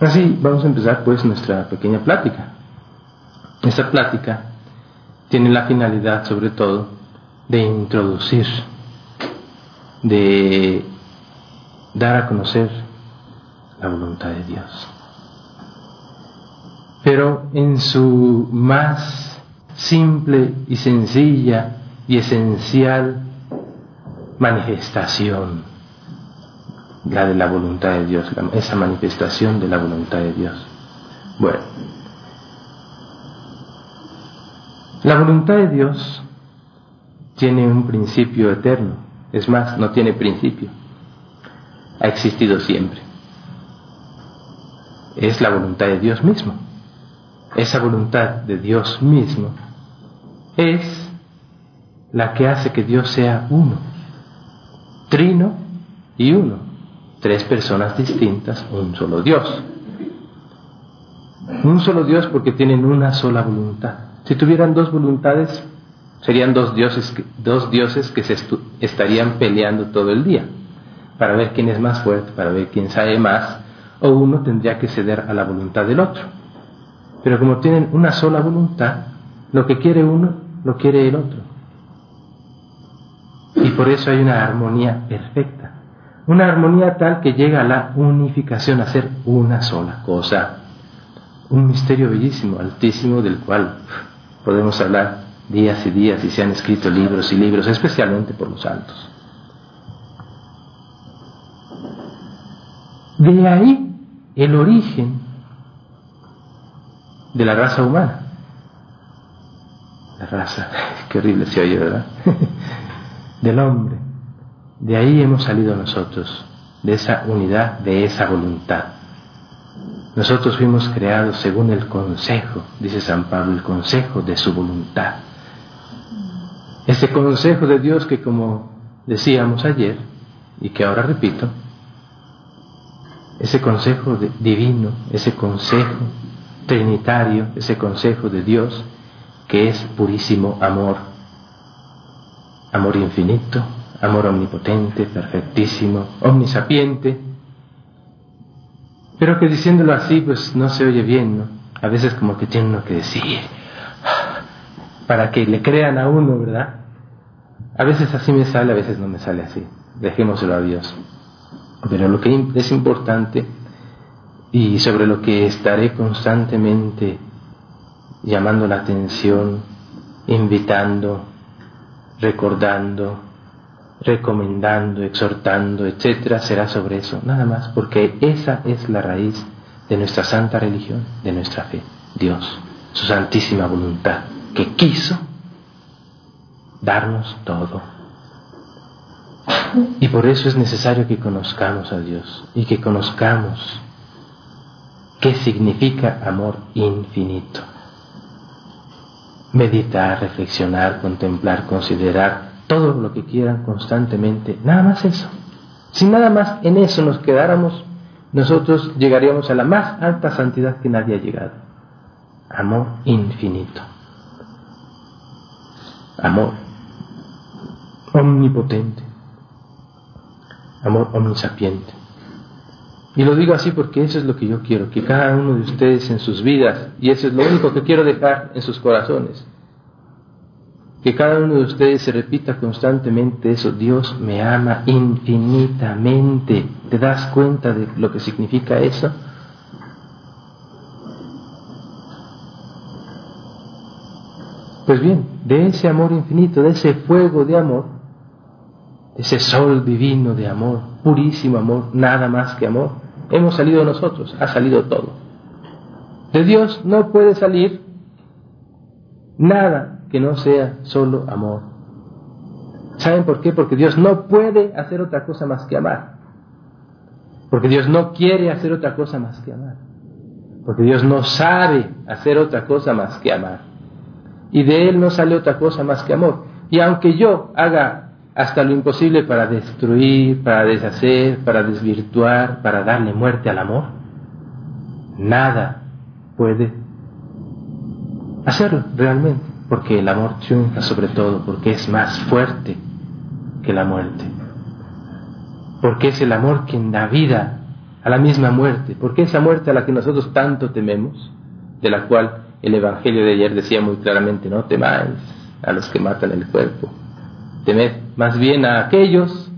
Así vamos a empezar pues nuestra pequeña plática. Esta plática tiene la finalidad sobre todo de introducir, de dar a conocer la voluntad de Dios. Pero en su más simple y sencilla y esencial manifestación la de la voluntad de Dios, esa manifestación de la voluntad de Dios. Bueno, la voluntad de Dios tiene un principio eterno, es más, no tiene principio, ha existido siempre. Es la voluntad de Dios mismo. Esa voluntad de Dios mismo es la que hace que Dios sea uno, trino y uno tres personas distintas, un solo Dios. Un solo Dios porque tienen una sola voluntad. Si tuvieran dos voluntades, serían dos dioses, dos dioses que se estarían peleando todo el día para ver quién es más fuerte, para ver quién sabe más, o uno tendría que ceder a la voluntad del otro. Pero como tienen una sola voluntad, lo que quiere uno, lo quiere el otro. Y por eso hay una armonía perfecta una armonía tal que llega a la unificación, a ser una sola cosa. Un misterio bellísimo, altísimo, del cual podemos hablar días y días y se han escrito libros y libros, especialmente por los santos. De ahí el origen de la raza humana. La raza, qué horrible se oye, ¿verdad? Del hombre. De ahí hemos salido nosotros, de esa unidad, de esa voluntad. Nosotros fuimos creados según el consejo, dice San Pablo, el consejo de su voluntad. Ese consejo de Dios que como decíamos ayer y que ahora repito, ese consejo divino, ese consejo trinitario, ese consejo de Dios que es purísimo amor, amor infinito, amor omnipotente, perfectísimo, omnisapiente, pero que diciéndolo así pues no se oye bien, ¿no? A veces como que tiene uno que decir, para que le crean a uno, ¿verdad? A veces así me sale, a veces no me sale así. Dejémoselo a Dios. Pero lo que es importante y sobre lo que estaré constantemente llamando la atención, invitando, recordando, recomendando, exhortando, etcétera, será sobre eso, nada más, porque esa es la raíz de nuestra santa religión, de nuestra fe, Dios, su santísima voluntad, que quiso darnos todo. Y por eso es necesario que conozcamos a Dios y que conozcamos qué significa amor infinito. Meditar, reflexionar, contemplar, considerar todo lo que quieran constantemente, nada más eso. Si nada más en eso nos quedáramos, nosotros llegaríamos a la más alta santidad que nadie ha llegado. Amor infinito. Amor omnipotente. Amor omnisapiente. Y lo digo así porque eso es lo que yo quiero, que cada uno de ustedes en sus vidas, y eso es lo único que quiero dejar en sus corazones, que cada uno de ustedes se repita constantemente eso, Dios me ama infinitamente. ¿Te das cuenta de lo que significa eso? Pues bien, de ese amor infinito, de ese fuego de amor, ese sol divino de amor, purísimo amor, nada más que amor, hemos salido nosotros, ha salido todo. De Dios no puede salir nada que no sea solo amor. ¿Saben por qué? Porque Dios no puede hacer otra cosa más que amar. Porque Dios no quiere hacer otra cosa más que amar. Porque Dios no sabe hacer otra cosa más que amar. Y de Él no sale otra cosa más que amor. Y aunque yo haga hasta lo imposible para destruir, para deshacer, para desvirtuar, para darle muerte al amor, nada puede hacerlo realmente, porque el amor triunfa sobre todo, porque es más fuerte que la muerte, porque es el amor quien da vida a la misma muerte, porque esa muerte a la que nosotros tanto tememos, de la cual el Evangelio de ayer decía muy claramente, no temáis a los que matan el cuerpo, temed más bien a aquellos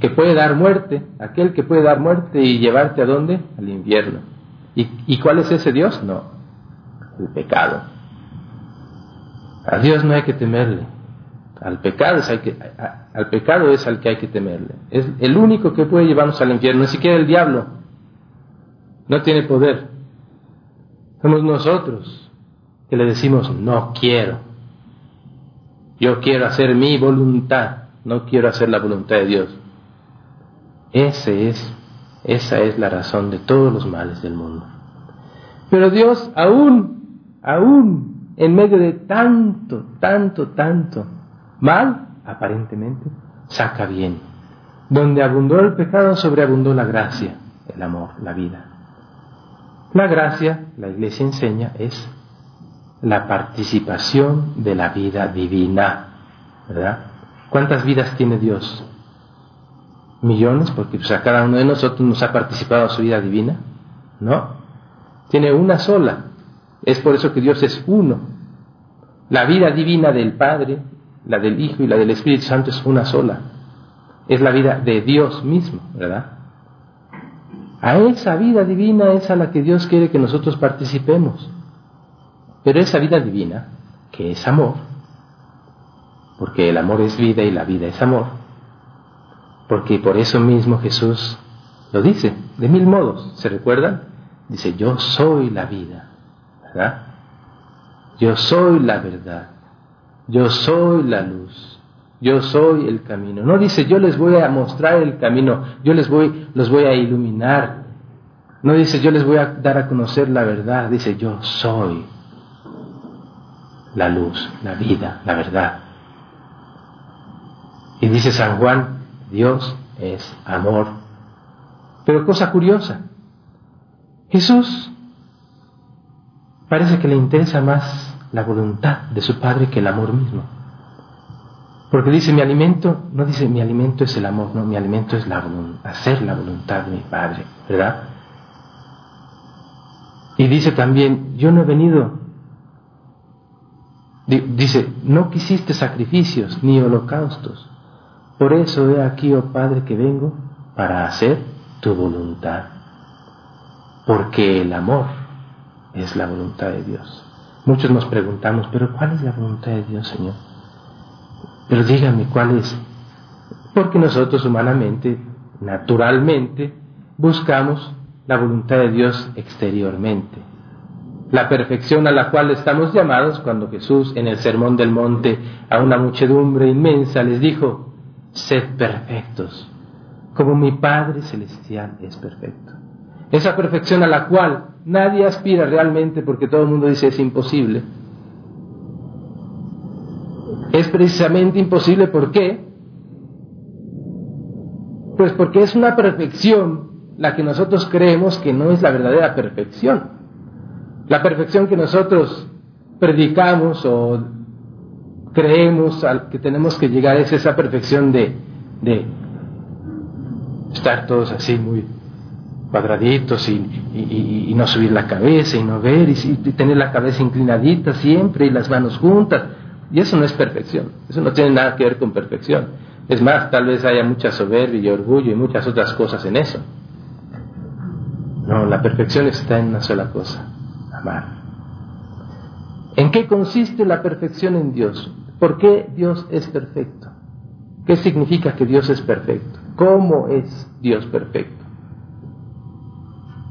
que puede dar muerte, aquel que puede dar muerte y llevarte a dónde? Al infierno. ¿Y, ¿Y, cuál es ese Dios? No, el pecado. A Dios no hay que temerle, al pecado es al que, hay que temerle. Es el único que puede llevarnos al infierno, ni siquiera el diablo. No tiene poder. Somos nosotros que le decimos no quiero. Yo quiero hacer mi voluntad, no quiero hacer la voluntad de Dios. Ese es, esa es la razón de todos los males del mundo. Pero Dios aún, aún en medio de tanto, tanto, tanto, Mal, aparentemente, saca bien. Donde abundó el pecado, sobreabundó la gracia, el amor, la vida. La gracia, la iglesia enseña, es la participación de la vida divina, ¿verdad? ¿Cuántas vidas tiene Dios? Millones, porque pues, a cada uno de nosotros nos ha participado su vida divina, ¿no? Tiene una sola. Es por eso que Dios es uno. La vida divina del Padre, la del Hijo y la del Espíritu Santo es una sola. Es la vida de Dios mismo, ¿verdad? A esa vida divina es a la que Dios quiere que nosotros participemos. Pero esa vida divina, que es amor, porque el amor es vida y la vida es amor, porque por eso mismo Jesús lo dice, de mil modos, ¿se recuerdan? Dice, yo soy la vida, ¿verdad? Yo soy la verdad yo soy la luz, yo soy el camino. No dice yo les voy a mostrar el camino, yo les voy, los voy a iluminar. No dice yo les voy a dar a conocer la verdad, dice yo soy la luz, la vida, la verdad. Y dice San Juan, Dios es amor. Pero cosa curiosa, Jesús parece que le interesa más la voluntad de su Padre que el amor mismo. Porque dice mi alimento, no dice mi alimento es el amor, no, mi alimento es la hacer la voluntad de mi Padre, ¿verdad? Y dice también, yo no he venido, dice, no quisiste sacrificios ni holocaustos, por eso he aquí, oh Padre, que vengo para hacer tu voluntad, porque el amor es la voluntad de Dios. Muchos nos preguntamos, pero ¿cuál es la voluntad de Dios, Señor? Pero dígame cuál es. Porque nosotros humanamente, naturalmente, buscamos la voluntad de Dios exteriormente. La perfección a la cual estamos llamados cuando Jesús en el Sermón del Monte a una muchedumbre inmensa les dijo, sed perfectos, como mi Padre Celestial es perfecto. Esa perfección a la cual nadie aspira realmente porque todo el mundo dice es imposible. Es precisamente imposible, ¿por qué? Pues porque es una perfección la que nosotros creemos que no es la verdadera perfección. La perfección que nosotros predicamos o creemos que tenemos que llegar es esa perfección de, de estar todos así muy cuadraditos y, no subir la cabeza y no ver y, tener la cabeza inclinadita siempre y las manos juntas. Y eso no es perfección, eso no tiene nada que ver con perfección. Es más, tal vez haya mucha soberbia y orgullo y muchas otras cosas en eso. No, la perfección está en una sola cosa, amar. ¿En qué consiste la perfección en Dios? ¿Por qué Dios es perfecto? ¿Qué significa que Dios es perfecto? ¿Cómo es Dios perfecto?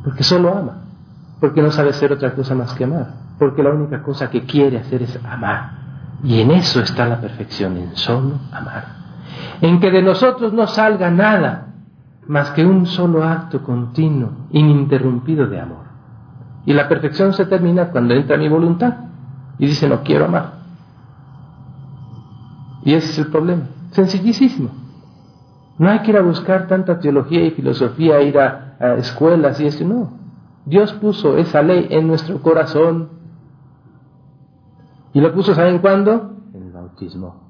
Porque solo ama, porque no sabe hacer otra cosa más que amar. porque la única cosa que quiere hacer es amar. Y en eso está la perfección, en solo amar. En que de nosotros no salga nada más que un solo acto continuo, ininterrumpido de amor. Y la perfección se termina cuando entra mi voluntad y dice no quiero amar. Y ese es el problema. Sencillísimo. No hay que ir a buscar tanta teología y filosofía, ir a, a escuelas y eso, no. Dios puso esa ley en nuestro corazón y lo puso, ¿saben cuándo? En el bautismo.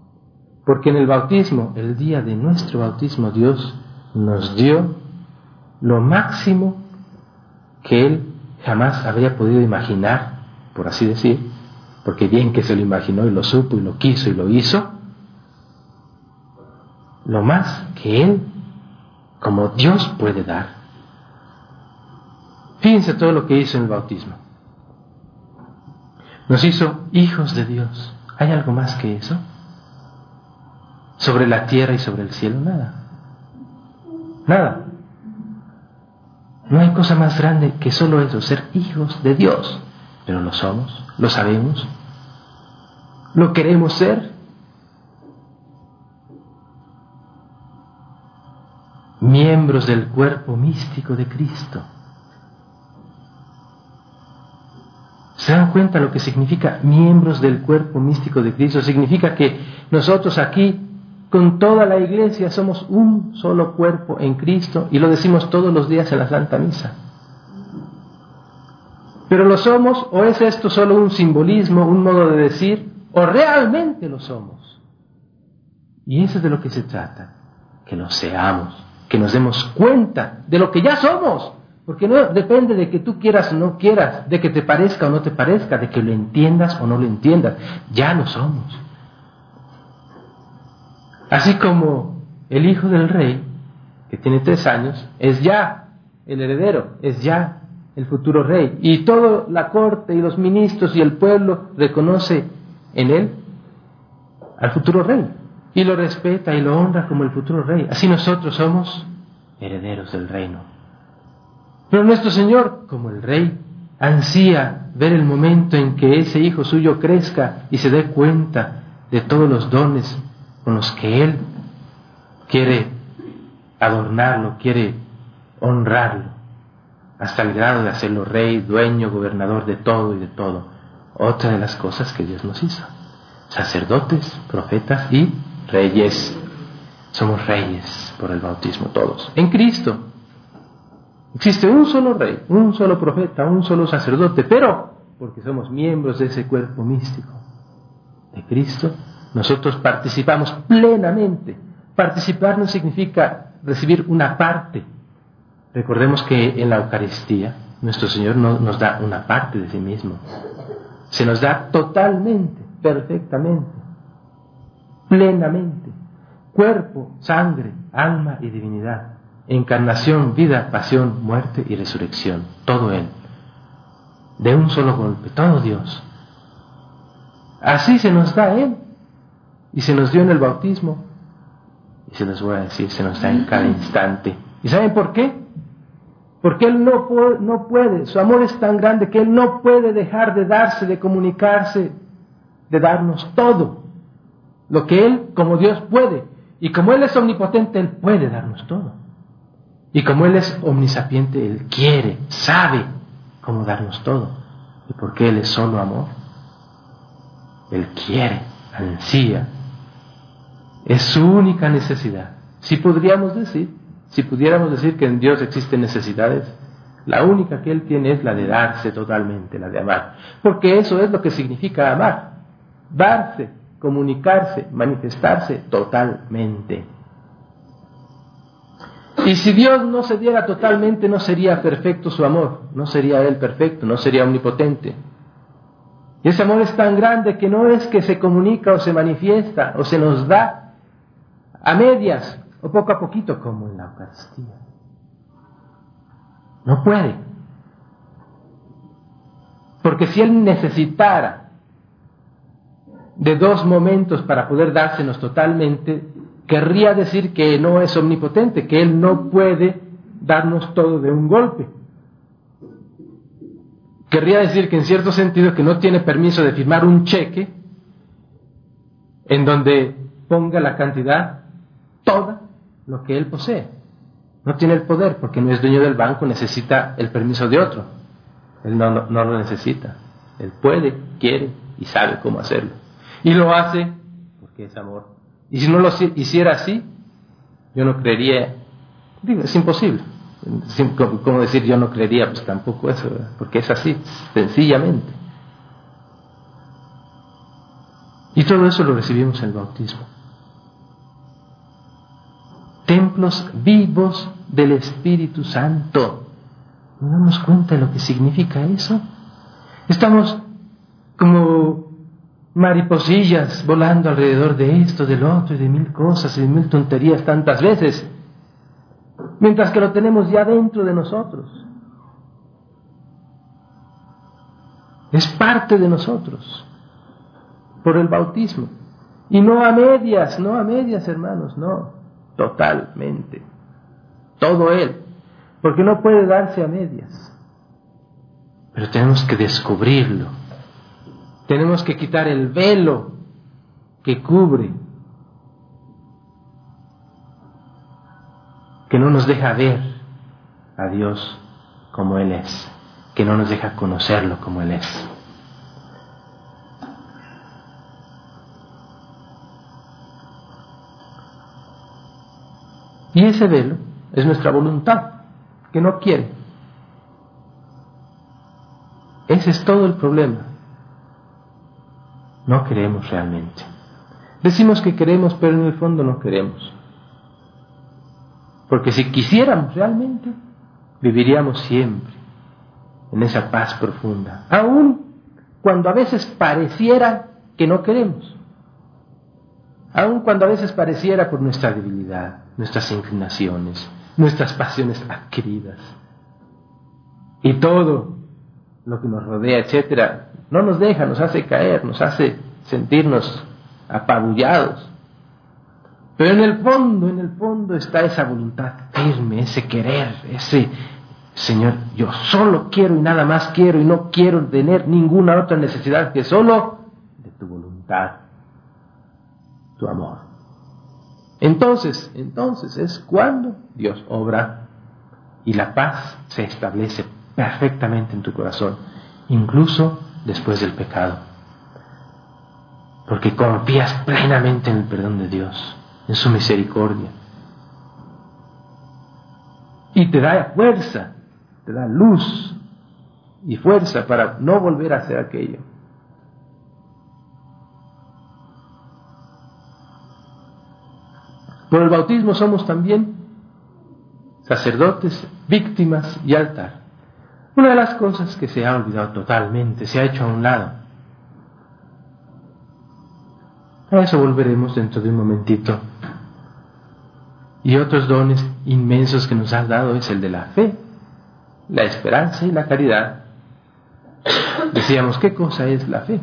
Porque en el bautismo, el día de nuestro bautismo, Dios nos dio lo máximo que Él jamás habría podido imaginar, por así decir, porque bien que se lo imaginó y lo supo y lo quiso y lo hizo, lo más que Él, como Dios puede dar. Fíjense todo lo que hizo en el bautismo. Nos hizo hijos de Dios. ¿Hay algo más que eso? Sobre la tierra y sobre el cielo, nada. Nada. No hay cosa más grande que solo eso, ser hijos de Dios. Pero lo somos, lo sabemos, lo queremos ser. Miembros del cuerpo místico de Cristo. ¿Se dan cuenta lo que significa miembros del cuerpo místico de Cristo? Significa que nosotros aquí, con toda la iglesia, somos un solo cuerpo en Cristo y lo decimos todos los días en la Santa Misa. Pero lo somos o es esto solo un simbolismo, un modo de decir, o realmente lo somos. Y eso es de lo que se trata, que lo seamos, que nos demos cuenta de lo que ya somos porque no depende de que tú quieras o no quieras, de que te parezca o no te parezca, de que lo entiendas o no lo entiendas. Ya lo somos. Así como el hijo del rey, que tiene tres años, es ya el heredero, es ya el futuro rey. Y toda la corte y los ministros y el pueblo reconoce en él al futuro rey. Y lo respeta y lo honra como el futuro rey. Así nosotros somos herederos del reino. Pero nuestro Señor, como el Rey, ansía ver el momento en que ese hijo suyo crezca y se dé cuenta de todos los dones con los que Él quiere adornarlo, quiere honrarlo, hasta el grado de hacerlo rey, dueño, gobernador de todo y de todo. Otra de las cosas que Dios nos hizo. Sacerdotes, profetas y reyes. Somos reyes por el bautismo todos. En Cristo. Existe un solo rey, un solo profeta, un solo sacerdote, pero porque somos miembros de ese cuerpo místico de Cristo, nosotros participamos plenamente. Participar no significa recibir una parte. Recordemos que en la Eucaristía nuestro Señor no nos da una parte de sí mismo. Se nos da totalmente, perfectamente, plenamente. Cuerpo, sangre, alma y divinidad encarnación, vida, pasión, muerte y resurrección, todo Él, de un solo golpe, todo Dios. Así se nos da Él y se nos dio en el bautismo y se los voy a decir, se nos da en cada instante. ¿Y saben por qué? Porque Él no no puede, su amor es tan grande que Él no puede dejar de darse, de comunicarse, de darnos todo. Lo que Él, como Dios, puede. Y como Él es omnipotente, Él puede darnos todo. Y como Él es omnisapiente, Él quiere, sabe cómo darnos todo. Y porque Él es solo amor, Él quiere, ansía. Es su única necesidad. Si podríamos decir, si pudiéramos decir que en Dios existen necesidades, la única que Él tiene es la de darse totalmente, la de amar. Porque eso es lo que significa amar. Darse, comunicarse, manifestarse totalmente. Y si Dios no se diera totalmente, no sería perfecto su amor, no sería Él perfecto, no sería omnipotente. Y ese amor es tan grande que no es que se comunica o se manifiesta o se nos da a medias o poco a poquito como en la Eucaristía. No puede. Porque si Él necesitara de dos momentos para poder dársenos totalmente, querría decir que no es omnipotente, que Él no puede darnos todo de un golpe. querría decir que en cierto sentido que no tiene permiso de firmar un cheque en donde ponga la cantidad toda lo que él posee. No tiene el poder porque no es dueño del banco, necesita el permiso de otro. Él no, no, lo necesita. Él puede, quiere y sabe cómo hacerlo. Y lo hace porque es amor. Y si no lo hiciera así, yo no creería, digo, es imposible. Como decir yo no creería, pues tampoco eso, porque es así, sencillamente. Y todo eso lo recibimos en el bautismo. Templos vivos del Espíritu Santo. ¿No damos cuenta de lo que significa eso? Estamos como mariposillas volando alrededor de esto, del otro y de mil cosas y de mil tonterías tantas veces, mientras que lo tenemos ya dentro de nosotros. Es parte de nosotros por el bautismo. Y no a medias, no a medias, hermanos, no, totalmente. Todo Él, porque no puede darse a medias. Pero tenemos que descubrirlo. Tenemos que quitar el velo que cubre, que no nos deja ver a Dios como Él es, que no nos deja conocerlo como Él es. Y ese velo es nuestra voluntad, que no quiere. Ese es todo el problema. No queremos realmente. Decimos que queremos, pero en el fondo no queremos. Porque si quisiéramos realmente, viviríamos siempre en esa paz profunda, aun cuando a veces pareciera que no queremos aun cuando a veces pareciera por nuestra debilidad, nuestras inclinaciones, nuestras pasiones adquiridas. Y todo lo que nos rodea, etcétera, no nos deja, nos hace caer, nos hace sentirnos apabullados. Pero en el fondo, en el fondo está esa voluntad firme, ese querer, ese Señor, yo solo quiero y nada más quiero y no quiero tener ninguna otra necesidad que solo de tu voluntad tu amor. Entonces, entonces es cuando Dios obra y la paz se establece perfectamente en tu corazón, incluso después del pecado. Porque confías plenamente en el perdón de Dios, en su misericordia. Y te da fuerza, te da luz y fuerza para no volver a hacer aquello. Por el bautismo somos también sacerdotes, víctimas y altar. Una de las cosas que se ha olvidado totalmente, se ha hecho a un lado. A eso volveremos dentro de un momentito. Y otros dones inmensos que nos has dado es el de la fe, la esperanza y la caridad. Decíamos, ¿qué cosa es la fe?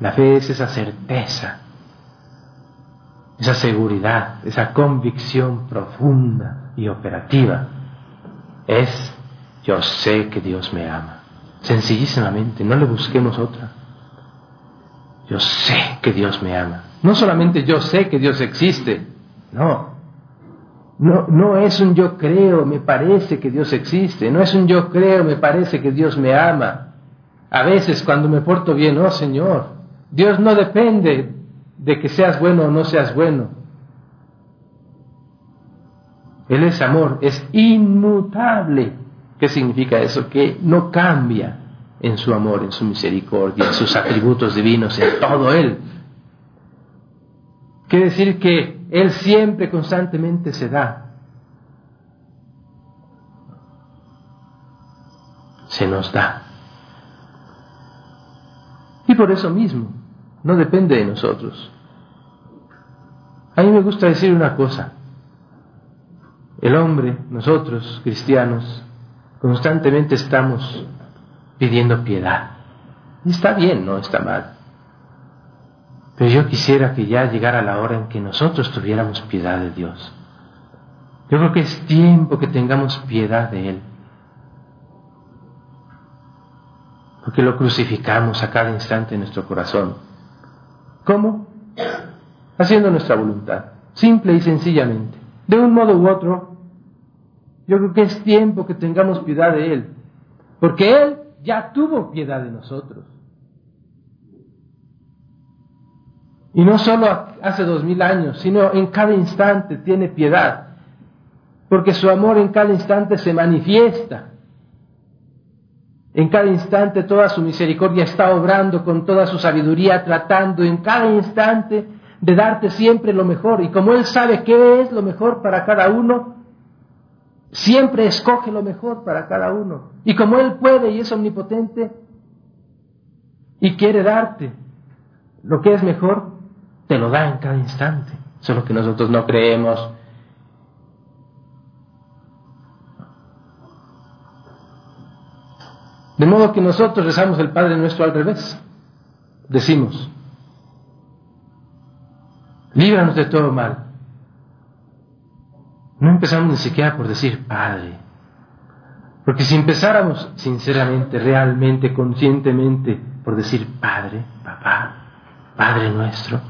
La fe es esa certeza esa seguridad, esa convicción profunda y operativa, es yo sé que Dios me ama. Sencillísimamente, no le busquemos otra. Yo sé que Dios me ama. No solamente yo sé que Dios existe, no. No, no es un yo creo, me parece que Dios existe. No es un yo creo, me parece que Dios me ama. A veces cuando me porto bien, oh Señor, Dios no depende de que seas bueno o no seas bueno. Él es amor, es inmutable. ¿Qué significa eso? Que no cambia en su amor, en su misericordia, en sus atributos divinos, en todo Él. Quiere decir que Él siempre, constantemente se da. Se nos da. Y por eso mismo, no depende de nosotros. A mí me gusta decir una cosa. El hombre, nosotros, cristianos, constantemente estamos pidiendo piedad. Y está bien, no está mal. Pero yo quisiera que ya llegara la hora en que nosotros tuviéramos piedad de Dios. Yo creo que es tiempo que tengamos piedad de Él. porque lo crucificamos a cada instante en nuestro corazón. ¿Cómo? Haciendo nuestra voluntad, simple y sencillamente. De un modo u otro, yo creo que es tiempo que tengamos piedad de Él, porque Él ya tuvo piedad de nosotros. Y no solo hace dos mil años, sino en cada instante tiene piedad, porque su amor en cada instante se manifiesta. En cada instante toda su misericordia está obrando con toda su sabiduría, tratando en cada instante de darte siempre lo mejor. Y como Él sabe qué es lo mejor para cada uno, siempre escoge lo mejor para cada uno. Y como Él puede y es omnipotente y quiere darte lo que es mejor, te lo da en cada instante. Solo que nosotros no creemos. De modo que nosotros rezamos el Padre nuestro al revés. Decimos, líbranos de todo mal. No empezamos ni siquiera por decir Padre. Porque si empezáramos sinceramente, realmente, conscientemente, por decir Padre, Papá, Padre nuestro,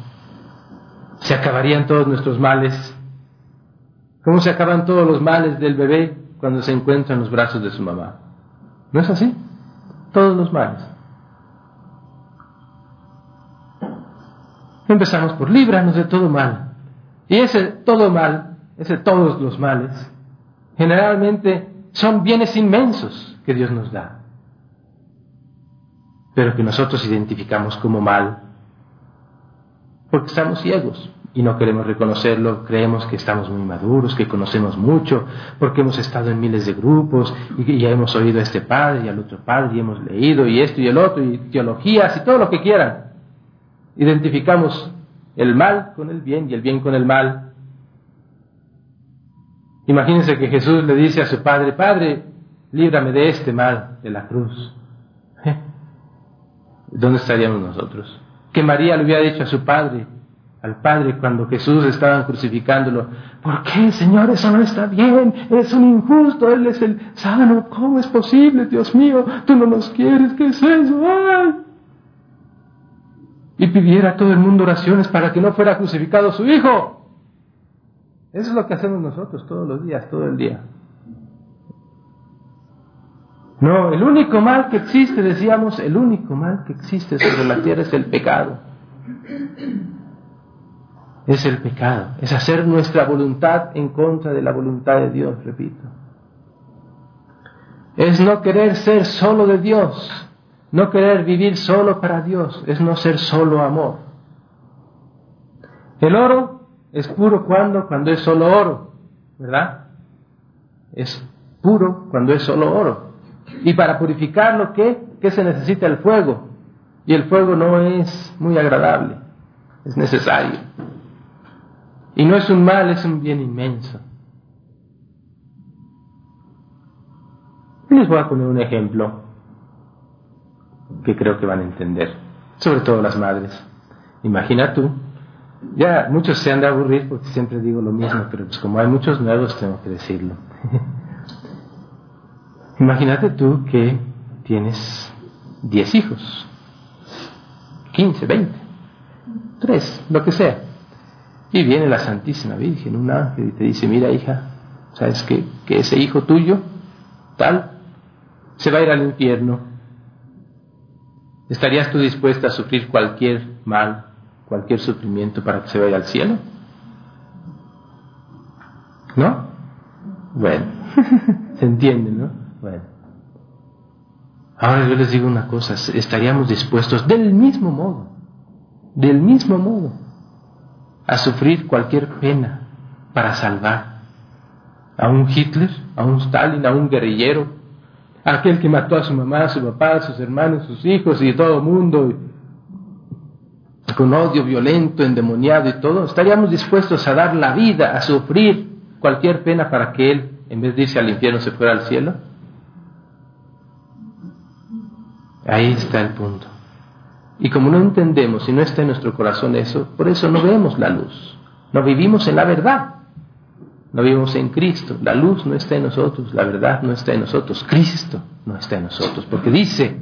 se acabarían todos nuestros males. ¿Cómo se acaban todos los males del bebé cuando se encuentra en los brazos de su mamá? ¿No es así? Todos los males. Empezamos por líbranos de todo mal. Y ese todo mal, ese todos los males, generalmente son bienes inmensos que Dios nos da, pero que nosotros identificamos como mal porque estamos ciegos y no queremos reconocerlo, creemos que estamos muy maduros, que conocemos mucho, porque hemos estado en miles de grupos y ya hemos oído a este padre y al otro padre y hemos leído y esto y el otro y teologías y todo lo que quieran. Identificamos el mal con el bien y el bien con el mal. Imagínense que Jesús le dice a su padre, Padre, líbrame de este mal de la cruz. ¿Dónde estaríamos nosotros? que María le hubiera dicho a su padre, al padre cuando Jesús estaba crucificándolo, ¿por qué, Señor, eso no está bien? Es un injusto, Él es el sano, ¿cómo es posible, Dios mío? Tú no nos quieres, ¿qué es eso? Y pidiera a todo el mundo oraciones para que no fuera crucificado su hijo. Eso es lo que hacemos nosotros todos los días, todo el día. No, el único mal que existe, decíamos, el único mal que existe sobre la tierra es el pecado. Es el pecado, es hacer nuestra voluntad en contra de la voluntad de Dios, repito. Es no querer ser solo de Dios, no querer vivir solo para Dios, es no ser solo amor. El oro es puro cuando, cuando es solo oro, ¿verdad? Es puro cuando es solo oro. Y para purificarlo, ¿qué? ¿Qué se necesita? El fuego. Y el fuego no es muy agradable, es necesario. Y no es un mal, es un bien inmenso. Les voy a poner un ejemplo que creo que van a entender, sobre todo las madres. Imagina tú, ya muchos se han de aburrir porque siempre digo lo mismo, pero pues como hay muchos nuevos tengo que decirlo. Imagínate tú que tienes 10 hijos, 15, 20, 3, lo que sea. Y viene la Santísima Virgen, un ángel, y te dice, mira hija, ¿sabes qué? Que ese hijo tuyo, tal, se va a ir al infierno. ¿Estarías tú dispuesta a sufrir cualquier mal, cualquier sufrimiento para que se vaya al cielo? ¿No? Bueno, se entiende, ¿no? Bueno. Ahora yo les digo una cosa, estaríamos dispuestos del mismo modo, del mismo modo, a sufrir cualquier pena para salvar a un Hitler, a un Stalin, a un guerrillero, a aquel que mató a su mamá, a su papá, a sus hermanos, a sus hijos y todo el mundo, con odio violento, endemoniado y todo, estaríamos dispuestos a dar la vida, a sufrir cualquier pena para que él, en vez de irse al infierno, se fuera al cielo. Ahí está el punto. Y como no entendemos y no está en nuestro corazón eso, por eso no vemos la luz. No vivimos en la verdad. No vivimos en Cristo. La luz no está en nosotros, la verdad no está en nosotros, Cristo no está en nosotros. Porque dice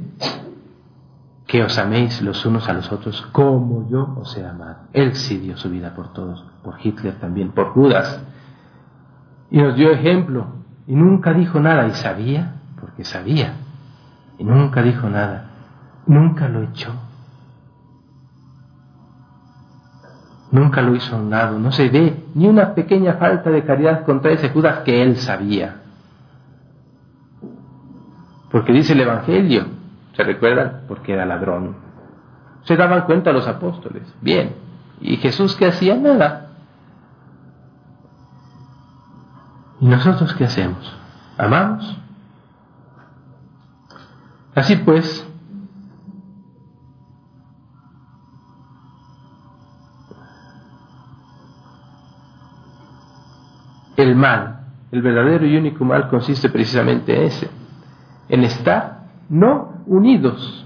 que os améis los unos a los otros como yo os he amado. Él sí dio su vida por todos, por Hitler también, por Judas. Y nos dio ejemplo. Y nunca dijo nada. Y sabía, porque sabía. Y nunca dijo nada. Nunca lo echó. Nunca lo hizo a un lado. No se ve ni una pequeña falta de caridad contra ese Judas que él sabía. Porque dice el Evangelio, ¿Se recuerdan? Porque era ladrón. Se daban cuenta los apóstoles. Bien. ¿Y Jesús qué hacía? Nada. ¿Y nosotros qué hacemos? ¿Amamos? Así pues, el mal, el verdadero y único mal consiste precisamente en ese, en estar no unidos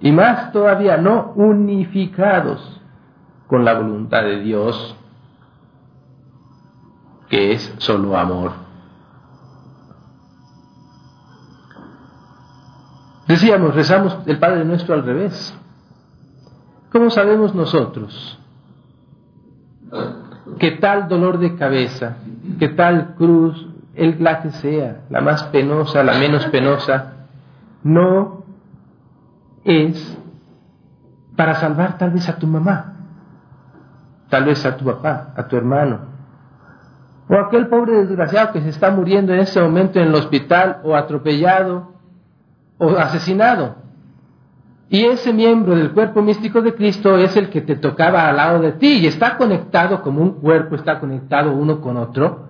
y más todavía no unificados con la voluntad de Dios, que es solo amor. Decíamos, rezamos el Padre nuestro al revés. ¿Cómo sabemos nosotros que tal dolor de cabeza, que tal cruz, el la que sea, la más penosa, la menos penosa, no es para salvar tal vez a tu mamá, tal vez a tu papá, a tu hermano, o aquel pobre desgraciado que se está muriendo en este momento en el hospital, o atropellado, o asesinado. Y ese miembro del cuerpo místico de Cristo es el que te tocaba al lado de ti y está conectado como un cuerpo, está conectado uno con otro.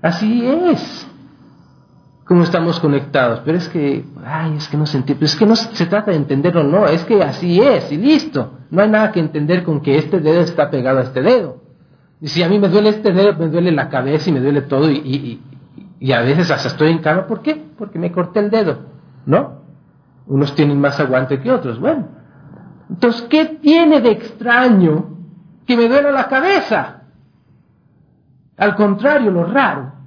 Así es cómo estamos conectados, pero es que, ay, es que no se entiende, es que no se trata de entenderlo, no, es que así es y listo, no hay nada que entender con que este dedo está pegado a este dedo. Y si a mí me duele este dedo, me duele la cabeza y me duele todo y, y, y a veces hasta estoy en cama, ¿por qué? Porque me corté el dedo, ¿no? Unos tienen más aguante que otros, bueno. Entonces, ¿qué tiene de extraño que me duele la cabeza? Al contrario, lo raro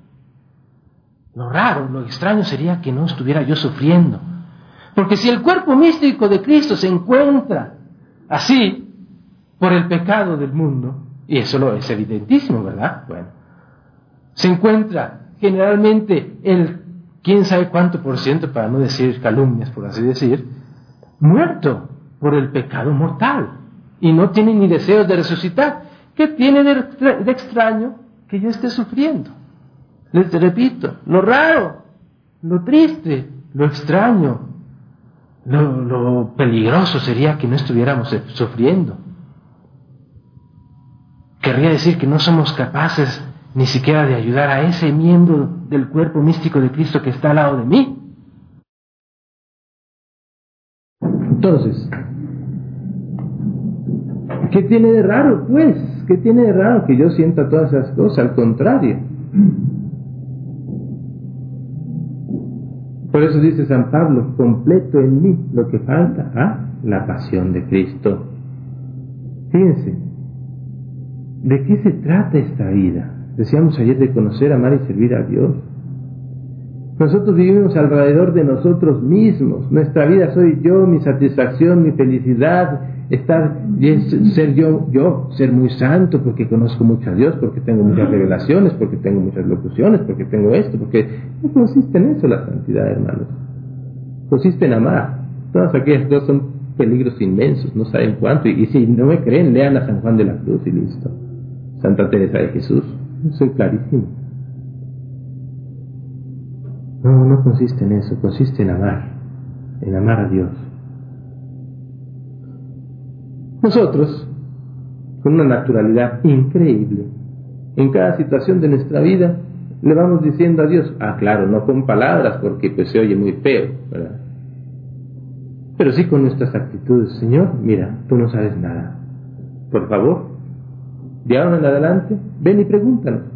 lo raro, lo extraño sería que no estuviera yo sufriendo. Porque si el cuerpo místico de Cristo se encuentra así por el pecado del mundo, y eso lo es evidentísimo, ¿verdad? Bueno, se encuentra generalmente el quién sabe cuánto por ciento, para no decir calumnias, por así decir, muerto por el pecado mortal y no tiene ni deseos de resucitar. ¿Qué tiene de extraño que yo esté sufriendo? Les repito, lo raro, lo triste, lo extraño, lo, peligroso sería que no estuviéramos sufriendo. Querría decir que no somos capaces ni siquiera de ayudar a ese miembro del cuerpo místico de Cristo que está al lado de mí. Entonces, ¿qué tiene de raro, pues? ¿Qué tiene de raro que yo sienta todas esas cosas? Al contrario. Por eso dice San Pablo, completo en mí lo que falta a la pasión de Cristo. Fíjense, ¿de qué se trata esta vida? Decíamos ayer de conocer, amar y servir a Dios. Nosotros vivimos alrededor de nosotros mismos. Nuestra vida soy yo, mi satisfacción, mi felicidad, estar ser yo, yo, ser muy santo porque conozco mucho a Dios, porque tengo muchas revelaciones, porque tengo muchas locuciones, porque tengo esto, porque no consiste en eso la santidad, hermanos. Consiste en amar. Todas aquellas cosas son peligros inmensos, no saben cuánto. Y, si no me creen, lean a San Juan de la Cruz y listo. Santa Teresa de Jesús. Soy clarísimo. No, no consiste en eso, consiste en amar, en amar a Dios. Nosotros, con una naturalidad increíble, en cada situación de nuestra vida, le vamos diciendo a Dios, ah, claro, no con palabras, porque pues se oye muy feo, ¿verdad? Pero sí con nuestras actitudes, Señor, mira, tú no sabes nada. Por favor, de en adelante, ven y pregúntanos.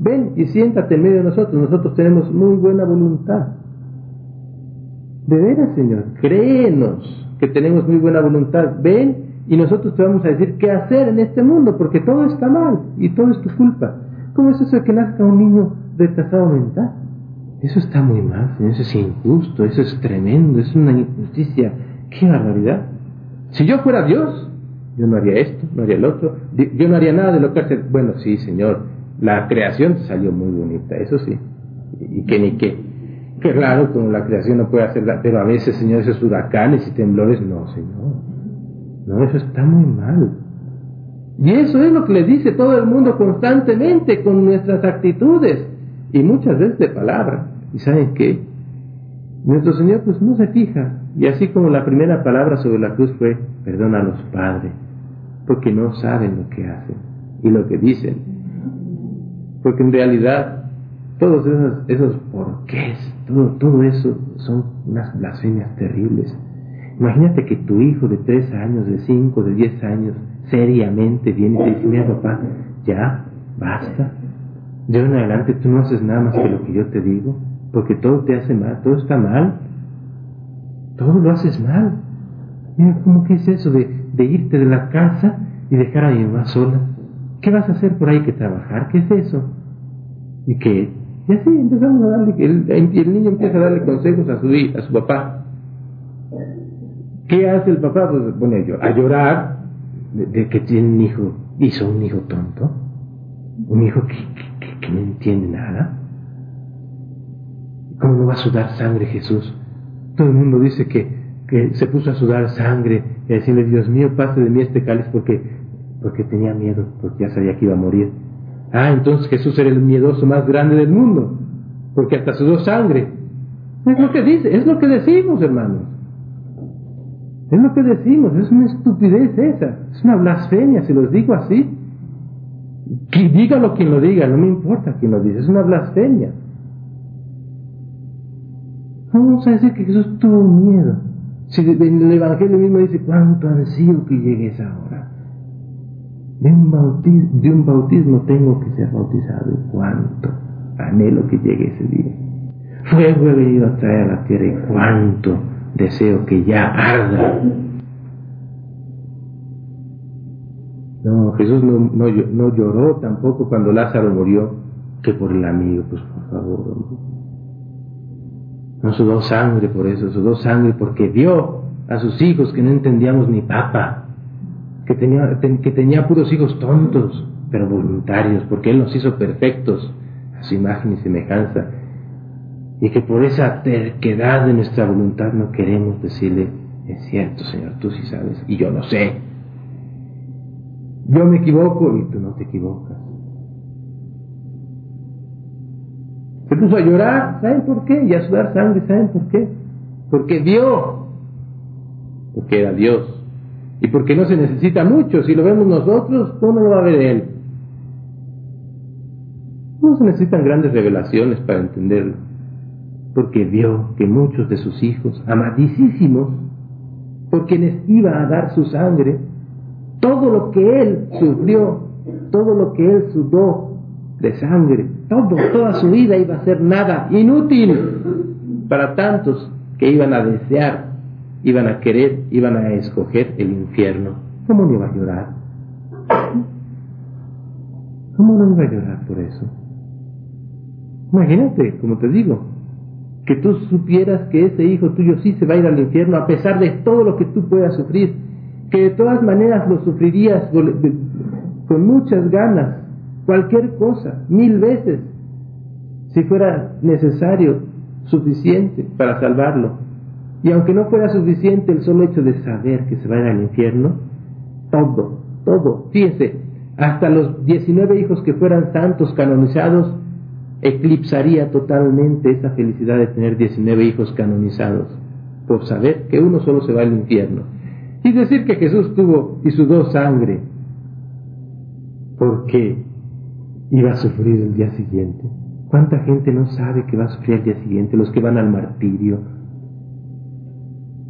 Ven y siéntate en medio de nosotros. Nosotros tenemos muy buena voluntad. De veras, Señor, créenos que tenemos muy buena voluntad. Ven y nosotros te vamos a decir qué hacer en este mundo, porque todo está mal y todo es tu culpa. ¿Cómo es eso de que nazca un niño retrasado mental? Eso está muy mal, eso es injusto, eso es tremendo, es una injusticia ¡Qué barbaridad! Si yo fuera Dios, yo no haría esto, no haría el otro, yo no haría nada de lo que hace. Bueno, sí, Señor, la creación salió muy bonita, eso sí, y que ni qué. Que claro, como la creación no puede hacerla, pero a veces, Señor, esos huracanes y temblores, no, Señor. No, eso está muy mal. Y eso es lo que le dice todo el mundo constantemente con nuestras actitudes y muchas veces de palabra. ¿Y saben qué? Nuestro Señor pues no se fija. Y así como la primera palabra sobre la cruz fue, perdona a padres, porque no saben lo que hacen y lo que dicen. Porque en realidad todos esos, esos porqués, todo, todo eso son unas blasfemias terribles. Imagínate que tu hijo de tres años, de cinco, de diez años, seriamente viene y te dice, mira papá, ya, basta. De ahora en adelante tú no haces nada más que lo que yo te digo, porque todo te hace mal, todo está mal. Todo lo haces mal. Mira, ¿cómo que es eso de, de irte de la casa y dejar a mi mamá sola? ¿Qué vas a hacer por ahí que trabajar? ¿Qué es eso? Y que, y así empezamos a darle, el, el niño empieza a darle consejos a su, a su papá. ¿Qué hace el papá? Pues pone a llorar de, que tiene un hijo, hizo un hijo tonto, un hijo que, que, no entiende nada. ¿Cómo no va a sudar sangre Jesús? Todo el mundo dice que, que se puso a sudar sangre y a decirle, Dios mío, pase de mí este cáliz porque, porque tenía miedo, porque ya sabía que iba a morir. Ah, entonces Jesús era el miedoso más grande del mundo, porque hasta sudó sangre. Es lo que dice, es lo que decimos, hermanos. Es lo que decimos, es una estupidez esa, es una blasfemia, si los digo así. Que dígalo quien lo diga, no me importa quién lo dice, es una blasfemia. Vamos a decir que Jesús tuvo miedo. Si en el Evangelio mismo dice, ¿cuánto ansío que llegue esa hora? De un, bautismo, tengo que ser bautizado, cuánto anhelo que llegue ese día. Fuego he venido a traer a la tierra, y cuánto deseo que ya arda. No, Jesús no, no, lloró tampoco cuando Lázaro murió, que por el amigo, pues por favor. No sudó sangre por eso, sudó sangre porque vio a sus hijos que no entendíamos ni papa, que tenía, que tenía puros hijos tontos, pero voluntarios, porque Él nos hizo perfectos a su imagen y semejanza y que por esa terquedad de nuestra voluntad no queremos decirle, es cierto Señor, tú sí sabes y yo no sé. Yo me equivoco y tú no te equivocas. Se puso a llorar, ¿saben por qué? Y a sudar sangre, ¿saben por qué? Porque vio, porque era Dios. Y porque no se necesita mucho, si lo vemos nosotros, ¿cómo lo va a ver Él? No se necesitan grandes revelaciones para entenderlo porque vio que muchos de sus hijos, amadísimos, por quienes iba a dar su sangre, todo lo que él sufrió, todo lo que él sudó de sangre, toda su vida iba a ser nada, inútil para tantos que iban a desear, iban a querer, iban a escoger el infierno. ¿Cómo no iba a llorar? ¿Cómo no iba a llorar por eso? Imagínate, como te digo, que tú supieras que ese hijo tuyo sí se va a ir al infierno a pesar de todo lo que tú puedas sufrir, que de todas maneras lo sufrirías con muchas ganas, cualquier cosa, mil veces, si fuera necesario, suficiente para salvarlo. Y aunque no fuera suficiente el solo hecho de saber que se va a ir al infierno, todo, todo, fíjense, hasta los 19 hijos que fueran santos canonizados, eclipsaría totalmente esa felicidad de tener 19 hijos canonizados, por saber que uno solo se va al infierno. Y decir que Jesús tuvo y sudó sangre, porque iba a sufrir el día siguiente. ¿Cuánta gente no sabe que va a sufrir el día siguiente? Los que van al martirio.